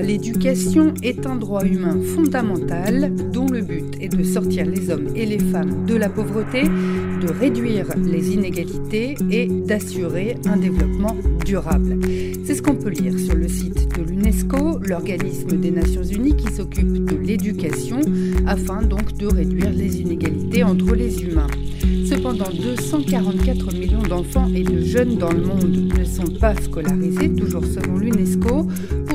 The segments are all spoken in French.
L'éducation est un droit humain fondamental dont le but est de sortir les hommes et les femmes de la pauvreté, de réduire les inégalités et d'assurer un développement durable. C'est ce qu'on peut lire sur le site de l'UNESCO, l'organisme des Nations Unies qui s'occupe de l'éducation, afin donc de réduire les inégalités entre les humains. Cependant, 244 millions d'enfants et de jeunes dans le monde ne sont pas scolarisés, toujours selon l'UNESCO,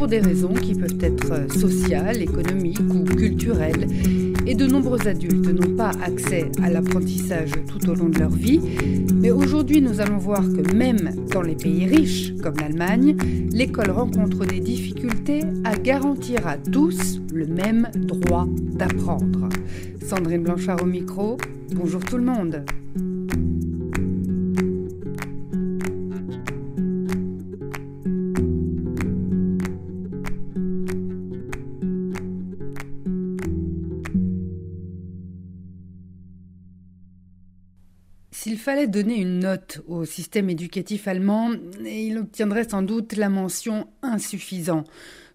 des raisons qui peuvent être sociales, économiques ou culturelles. Et de nombreux adultes n'ont pas accès à l'apprentissage tout au long de leur vie. Mais aujourd'hui, nous allons voir que même dans les pays riches, comme l'Allemagne, l'école rencontre des difficultés à garantir à tous le même droit d'apprendre. Sandrine Blanchard au micro, bonjour tout le monde. Fallait donner une note au système éducatif allemand, il obtiendrait sans doute la mention insuffisant.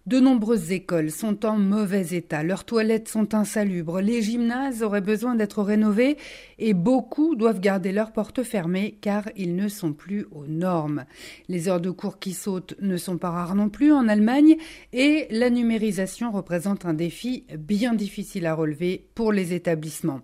De nombreuses écoles sont en mauvais état, leurs toilettes sont insalubres, les gymnases auraient besoin d'être rénovés et beaucoup doivent garder leurs portes fermées car ils ne sont plus aux normes. Les heures de cours qui sautent ne sont pas rares non plus en Allemagne et la numérisation représente un défi bien difficile à relever pour les établissements.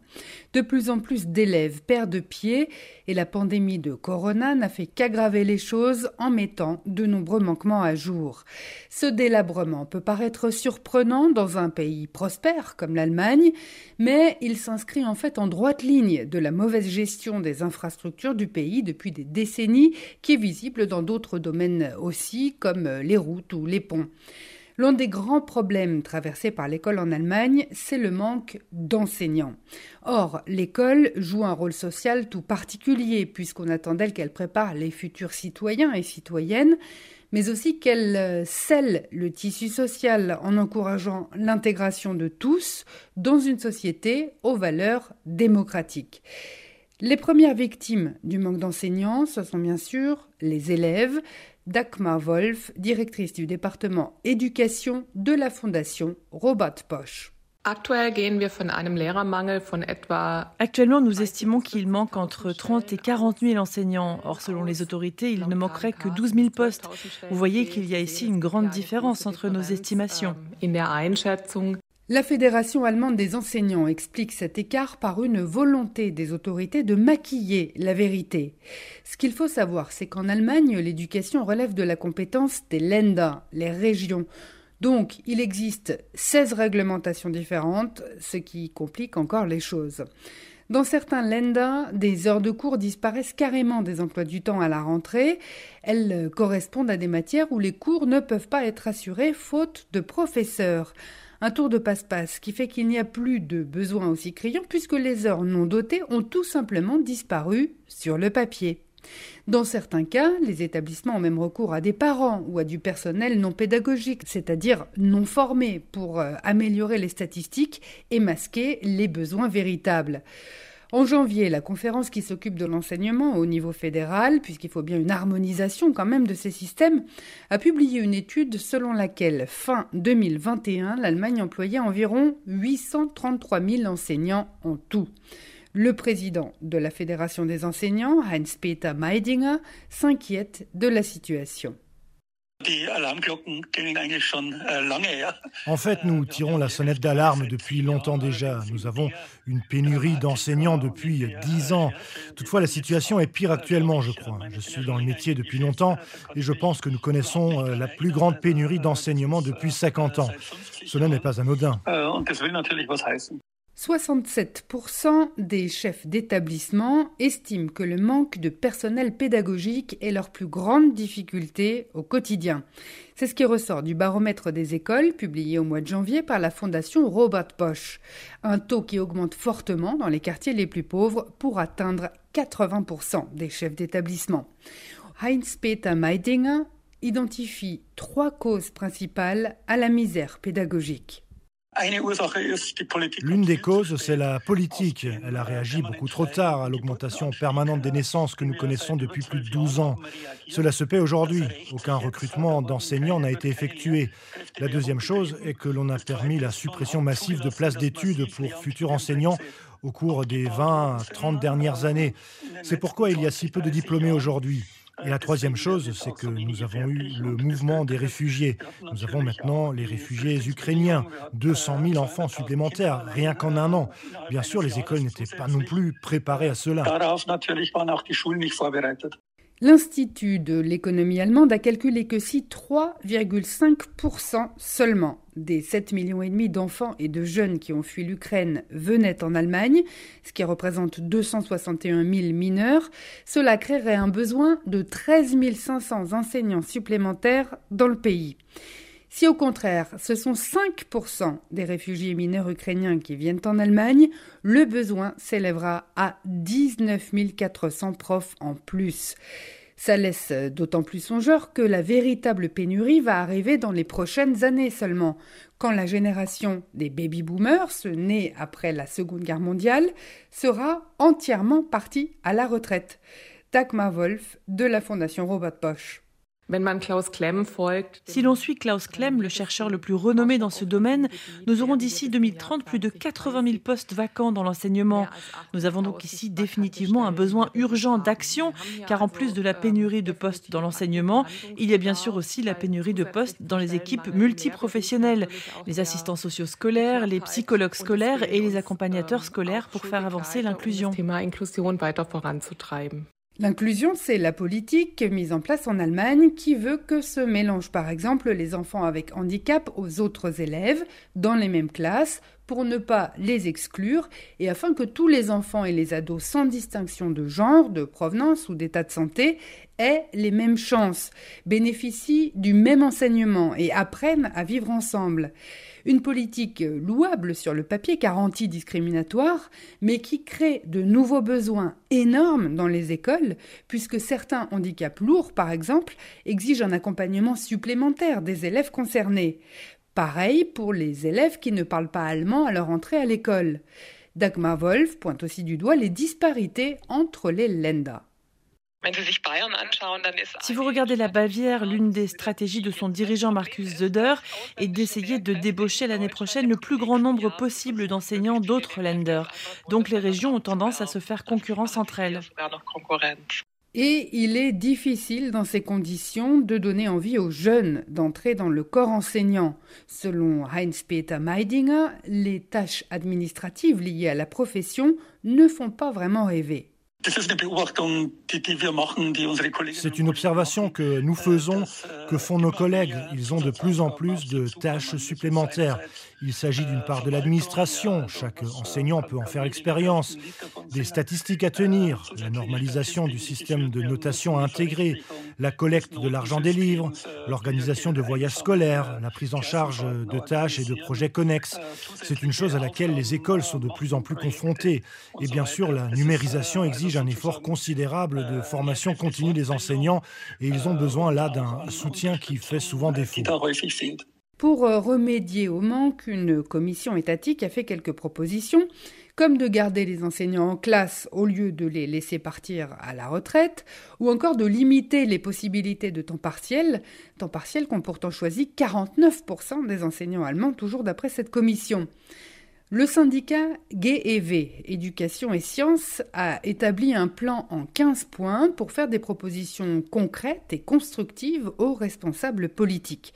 De plus en plus d'élèves perdent pied et la pandémie de Corona n'a fait qu'aggraver les choses en mettant de nombreux manquements à jour. Ce délabrement peut paraître surprenant dans un pays prospère comme l'Allemagne, mais il s'inscrit en fait en droite ligne de la mauvaise gestion des infrastructures du pays depuis des décennies qui est visible dans d'autres domaines aussi comme les routes ou les ponts. L'un des grands problèmes traversés par l'école en Allemagne, c'est le manque d'enseignants. Or, l'école joue un rôle social tout particulier, puisqu'on attend d'elle qu'elle prépare les futurs citoyens et citoyennes, mais aussi qu'elle scelle le tissu social en encourageant l'intégration de tous dans une société aux valeurs démocratiques. Les premières victimes du manque d'enseignants, ce sont bien sûr les élèves, Dagmar Wolf, directrice du département éducation de la fondation Robert Bosch. Actuellement, nous estimons qu'il manque entre 30 et 40 000 enseignants. Or, selon les autorités, il ne manquerait que 12 000 postes. Vous voyez qu'il y a ici une grande différence entre nos estimations. La Fédération allemande des enseignants explique cet écart par une volonté des autorités de maquiller la vérité. Ce qu'il faut savoir, c'est qu'en Allemagne, l'éducation relève de la compétence des Länder, les régions. Donc, il existe 16 réglementations différentes, ce qui complique encore les choses. Dans certains Länder, des heures de cours disparaissent carrément des emplois du temps à la rentrée. Elles correspondent à des matières où les cours ne peuvent pas être assurés faute de professeurs. Un tour de passe-passe qui fait qu'il n'y a plus de besoin aussi criant puisque les heures non dotées ont tout simplement disparu sur le papier. Dans certains cas, les établissements ont même recours à des parents ou à du personnel non pédagogique, c'est-à-dire non formé, pour euh, améliorer les statistiques et masquer les besoins véritables. En janvier, la conférence qui s'occupe de l'enseignement au niveau fédéral, puisqu'il faut bien une harmonisation quand même de ces systèmes, a publié une étude selon laquelle, fin 2021, l'Allemagne employait environ 833 000 enseignants en tout. Le président de la Fédération des enseignants, Heinz-Peter Meidinger, s'inquiète de la situation. En fait, nous tirons la sonnette d'alarme depuis longtemps déjà. Nous avons une pénurie d'enseignants depuis dix ans. Toutefois, la situation est pire actuellement, je crois. Je suis dans le métier depuis longtemps et je pense que nous connaissons la plus grande pénurie d'enseignement depuis 50 ans. Cela n'est pas anodin. 67% des chefs d'établissement estiment que le manque de personnel pédagogique est leur plus grande difficulté au quotidien. C'est ce qui ressort du baromètre des écoles publié au mois de janvier par la fondation Robert Bosch. Un taux qui augmente fortement dans les quartiers les plus pauvres pour atteindre 80% des chefs d'établissement. Heinz-Peter Meidinger identifie trois causes principales à la misère pédagogique. L'une des causes, c'est la politique. Elle a réagi beaucoup trop tard à l'augmentation permanente des naissances que nous connaissons depuis plus de 12 ans. Cela se paie aujourd'hui. Aucun recrutement d'enseignants n'a été effectué. La deuxième chose est que l'on a permis la suppression massive de places d'études pour futurs enseignants au cours des 20 30 dernières années. C'est pourquoi il y a si peu de diplômés aujourd'hui. Et la troisième chose, c'est que nous avons eu le mouvement des réfugiés. Nous avons maintenant les réfugiés ukrainiens, 200 000 enfants supplémentaires, rien qu'en un an. Bien sûr, les écoles n'étaient pas non plus préparées à cela. L'Institut de l'économie allemande a calculé que si 3,5% seulement des 7 millions d'enfants et de jeunes qui ont fui l'Ukraine venaient en Allemagne, ce qui représente 261 000 mineurs, cela créerait un besoin de 13 500 enseignants supplémentaires dans le pays. Si au contraire, ce sont 5% des réfugiés mineurs ukrainiens qui viennent en Allemagne, le besoin s'élèvera à 19 400 profs en plus. Ça laisse d'autant plus songeur que la véritable pénurie va arriver dans les prochaines années seulement, quand la génération des baby-boomers, nés après la Seconde Guerre mondiale, sera entièrement partie à la retraite. Dagmar Wolf de la Fondation Robert Bosch. Si l'on suit Klaus Klemm, le chercheur le plus renommé dans ce domaine, nous aurons d'ici 2030 plus de 80 000 postes vacants dans l'enseignement. Nous avons donc ici définitivement un besoin urgent d'action, car en plus de la pénurie de postes dans l'enseignement, il y a bien sûr aussi la pénurie de postes dans les équipes multiprofessionnelles, les assistants sociaux scolaires, les psychologues scolaires et les accompagnateurs scolaires pour faire avancer l'inclusion. L'inclusion, c'est la politique mise en place en Allemagne qui veut que se mélangent par exemple les enfants avec handicap aux autres élèves dans les mêmes classes pour ne pas les exclure et afin que tous les enfants et les ados sans distinction de genre, de provenance ou d'état de santé aient les mêmes chances, bénéficient du même enseignement et apprennent à vivre ensemble. Une politique louable sur le papier car anti-discriminatoire, mais qui crée de nouveaux besoins énormes dans les écoles, puisque certains handicaps lourds, par exemple, exigent un accompagnement supplémentaire des élèves concernés. Pareil pour les élèves qui ne parlent pas allemand à leur entrée à l'école. Dagmar Wolf pointe aussi du doigt les disparités entre les Länder. Si vous regardez la Bavière, l'une des stratégies de son dirigeant Markus Söder est d'essayer de débaucher l'année prochaine le plus grand nombre possible d'enseignants d'autres Länder. Donc les régions ont tendance à se faire concurrence entre elles. Et il est difficile dans ces conditions de donner envie aux jeunes d'entrer dans le corps enseignant. Selon Heinz-Peter Meidinger, les tâches administratives liées à la profession ne font pas vraiment rêver. C'est une observation que nous faisons, que font nos collègues. Ils ont de plus en plus de tâches supplémentaires. Il s'agit d'une part de l'administration, chaque enseignant peut en faire l'expérience, des statistiques à tenir, la normalisation du système de notation à intégrer, la collecte de l'argent des livres, l'organisation de voyages scolaires, la prise en charge de tâches et de projets connexes. C'est une chose à laquelle les écoles sont de plus en plus confrontées. Et bien sûr, la numérisation exige un effort considérable de formation continue des enseignants et ils ont besoin là d'un soutien qui fait souvent défaut. Pour euh, remédier au manque, une commission étatique a fait quelques propositions, comme de garder les enseignants en classe au lieu de les laisser partir à la retraite, ou encore de limiter les possibilités de temps partiel, temps partiel qu'ont pourtant choisi 49% des enseignants allemands, toujours d'après cette commission. Le syndicat GEV, Éducation et Sciences, a établi un plan en 15 points pour faire des propositions concrètes et constructives aux responsables politiques.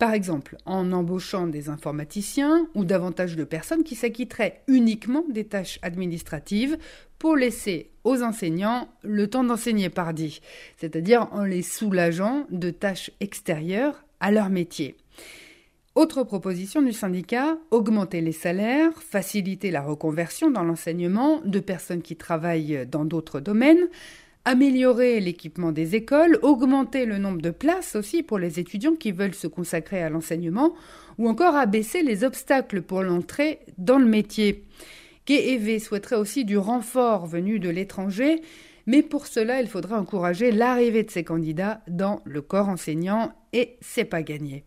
Par exemple, en embauchant des informaticiens ou davantage de personnes qui s'acquitteraient uniquement des tâches administratives pour laisser aux enseignants le temps d'enseigner par dit, c'est-à-dire en les soulageant de tâches extérieures à leur métier. Autre proposition du syndicat, augmenter les salaires, faciliter la reconversion dans l'enseignement de personnes qui travaillent dans d'autres domaines, améliorer l'équipement des écoles, augmenter le nombre de places aussi pour les étudiants qui veulent se consacrer à l'enseignement, ou encore abaisser les obstacles pour l'entrée dans le métier. GEV souhaiterait aussi du renfort venu de l'étranger, Mais pour cela, il faudra encourager l'arrivée de ces candidats dans le corps enseignant et c'est pas gagné.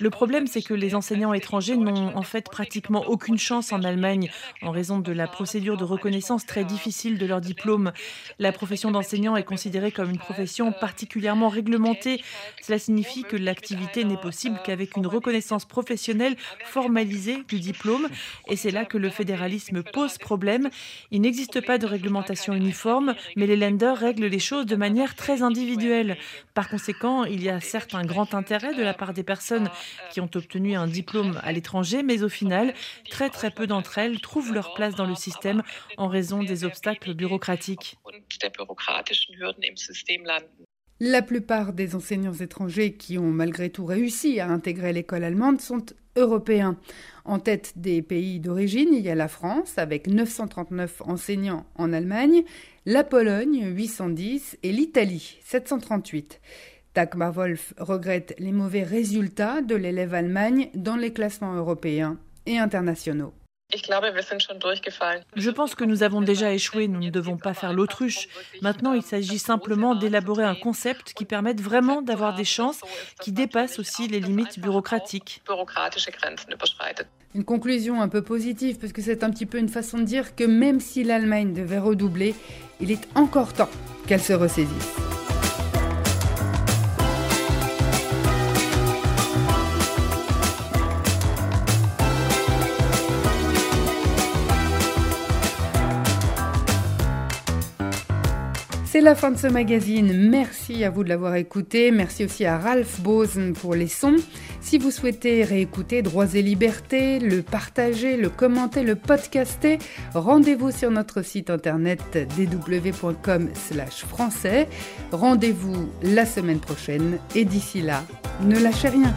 Le problème, c'est que les enseignants étrangers n'ont en fait pratiquement aucune chance en Allemagne en raison de la procédure de reconnaissance très difficile de leur diplôme. La profession d'enseignant est considérée comme une profession particulièrement réglementée. Cela signifie que l'activité n'est possible qu'avec une reconnaissance professionnelle formalisée du diplôme. Et c'est là que le fédéralisme pose problème. Il n'existe pas de réglementation uniforme, mais les lenders règlent les choses de manière très individuelle. Par conséquent, il y a certes un grand intérêt de la part des personnes qui ont obtenu un diplôme à l'étranger, mais au final, très très peu d'entre elles trouvent leur place dans le système en raison des obstacles bureaucratiques. La plupart des enseignants étrangers qui ont malgré tout réussi à intégrer l'école allemande sont européens. En tête des pays d'origine, il y a la France avec 939 enseignants en Allemagne, la Pologne 810 et l'Italie 738. Dagmar Wolf regrette les mauvais résultats de l'élève Allemagne dans les classements européens et internationaux. Je pense que nous avons déjà échoué, nous ne devons pas faire l'autruche. Maintenant, il s'agit simplement d'élaborer un concept qui permette vraiment d'avoir des chances qui dépassent aussi les limites bureaucratiques. Une conclusion un peu positive, parce que c'est un petit peu une façon de dire que même si l'Allemagne devait redoubler, il est encore temps qu'elle se ressaisisse. La fin de ce magazine. Merci à vous de l'avoir écouté. Merci aussi à Ralph Bosen pour les sons. Si vous souhaitez réécouter Droits et Libertés, le partager, le commenter, le podcaster, rendez-vous sur notre site internet dw.com/français. Rendez-vous la semaine prochaine et d'ici là, ne lâchez rien.